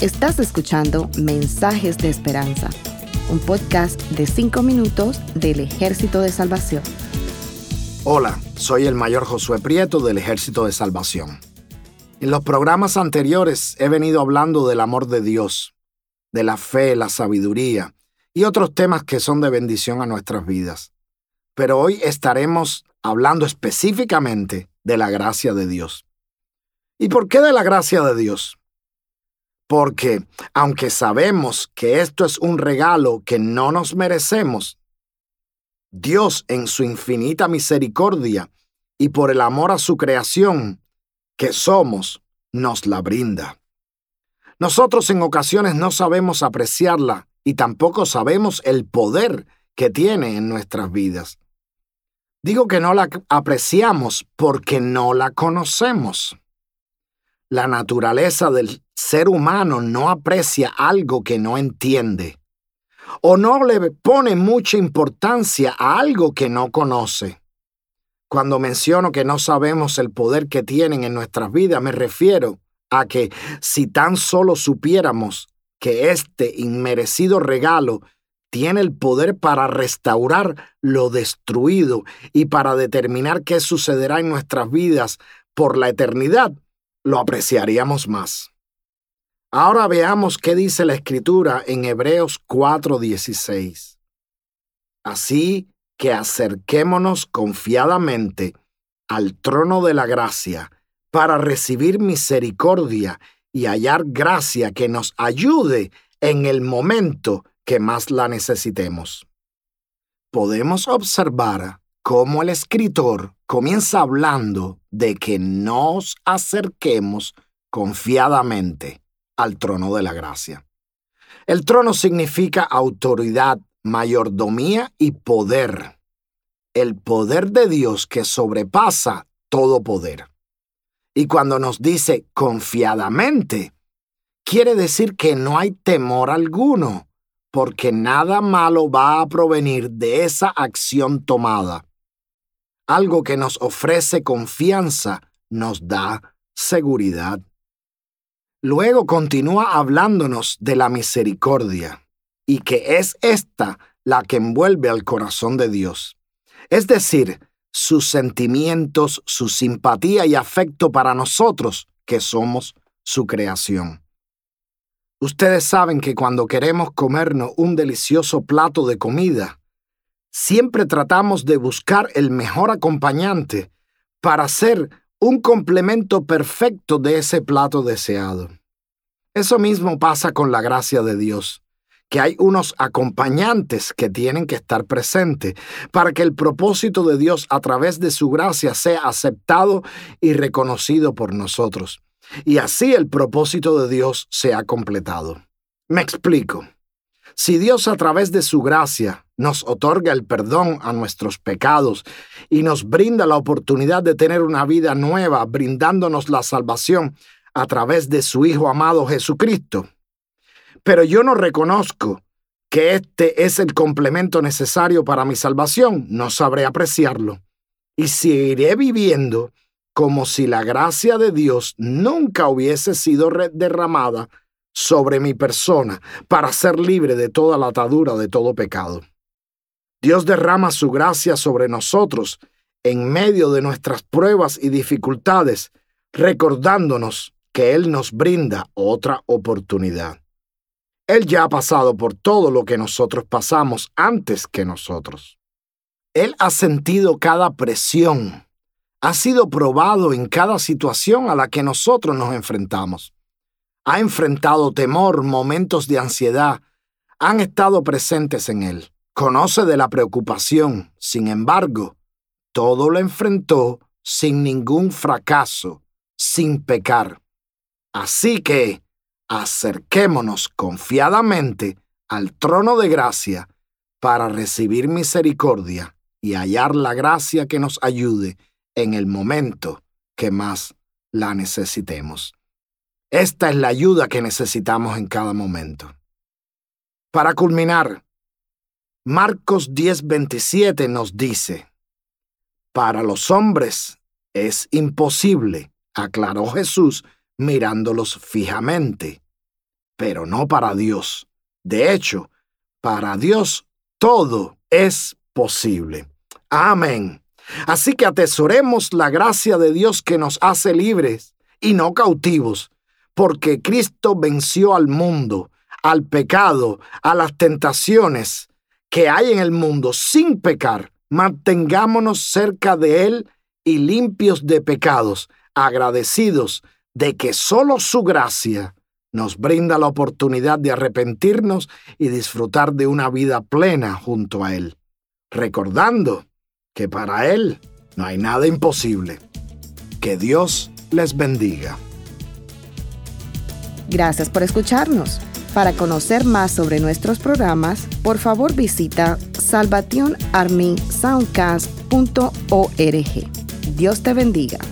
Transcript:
Estás escuchando Mensajes de Esperanza, un podcast de 5 minutos del Ejército de Salvación. Hola, soy el mayor Josué Prieto del Ejército de Salvación. En los programas anteriores he venido hablando del amor de Dios, de la fe, la sabiduría y otros temas que son de bendición a nuestras vidas. Pero hoy estaremos hablando específicamente de la gracia de Dios. ¿Y por qué de la gracia de Dios? Porque aunque sabemos que esto es un regalo que no nos merecemos, Dios en su infinita misericordia y por el amor a su creación que somos, nos la brinda. Nosotros en ocasiones no sabemos apreciarla y tampoco sabemos el poder que tiene en nuestras vidas. Digo que no la apreciamos porque no la conocemos. La naturaleza del ser humano no aprecia algo que no entiende o no le pone mucha importancia a algo que no conoce. Cuando menciono que no sabemos el poder que tienen en nuestras vidas, me refiero a que si tan solo supiéramos que este inmerecido regalo tiene el poder para restaurar lo destruido y para determinar qué sucederá en nuestras vidas por la eternidad, lo apreciaríamos más. Ahora veamos qué dice la escritura en Hebreos 4:16. Así que acerquémonos confiadamente al trono de la gracia para recibir misericordia y hallar gracia que nos ayude en el momento que más la necesitemos. Podemos observar cómo el escritor comienza hablando de que nos acerquemos confiadamente al trono de la gracia. El trono significa autoridad, mayordomía y poder. El poder de Dios que sobrepasa todo poder. Y cuando nos dice confiadamente, quiere decir que no hay temor alguno, porque nada malo va a provenir de esa acción tomada. Algo que nos ofrece confianza nos da seguridad. Luego continúa hablándonos de la misericordia, y que es esta la que envuelve al corazón de Dios. Es decir, sus sentimientos, su simpatía y afecto para nosotros, que somos su creación. Ustedes saben que cuando queremos comernos un delicioso plato de comida, siempre tratamos de buscar el mejor acompañante para hacer un complemento perfecto de ese plato deseado. Eso mismo pasa con la gracia de Dios, que hay unos acompañantes que tienen que estar presentes para que el propósito de Dios a través de su gracia sea aceptado y reconocido por nosotros y así el propósito de Dios se ha completado. Me explico. Si Dios a través de su gracia nos otorga el perdón a nuestros pecados y nos brinda la oportunidad de tener una vida nueva, brindándonos la salvación a través de su Hijo amado Jesucristo, pero yo no reconozco que este es el complemento necesario para mi salvación, no sabré apreciarlo. Y seguiré viviendo como si la gracia de Dios nunca hubiese sido derramada sobre mi persona para ser libre de toda la atadura de todo pecado. Dios derrama su gracia sobre nosotros en medio de nuestras pruebas y dificultades, recordándonos que Él nos brinda otra oportunidad. Él ya ha pasado por todo lo que nosotros pasamos antes que nosotros. Él ha sentido cada presión, ha sido probado en cada situación a la que nosotros nos enfrentamos. Ha enfrentado temor, momentos de ansiedad, han estado presentes en él. Conoce de la preocupación, sin embargo, todo lo enfrentó sin ningún fracaso, sin pecar. Así que acerquémonos confiadamente al trono de gracia para recibir misericordia y hallar la gracia que nos ayude en el momento que más la necesitemos. Esta es la ayuda que necesitamos en cada momento. Para culminar, Marcos 10:27 nos dice, Para los hombres es imposible, aclaró Jesús, mirándolos fijamente, pero no para Dios. De hecho, para Dios todo es posible. Amén. Así que atesoremos la gracia de Dios que nos hace libres y no cautivos, porque Cristo venció al mundo, al pecado, a las tentaciones que hay en el mundo sin pecar. Mantengámonos cerca de Él y limpios de pecados, agradecidos de que solo su gracia nos brinda la oportunidad de arrepentirnos y disfrutar de una vida plena junto a Él, recordando que para Él no hay nada imposible. Que Dios les bendiga. Gracias por escucharnos. Para conocer más sobre nuestros programas, por favor visita salvationarmysoundcast.org. Dios te bendiga.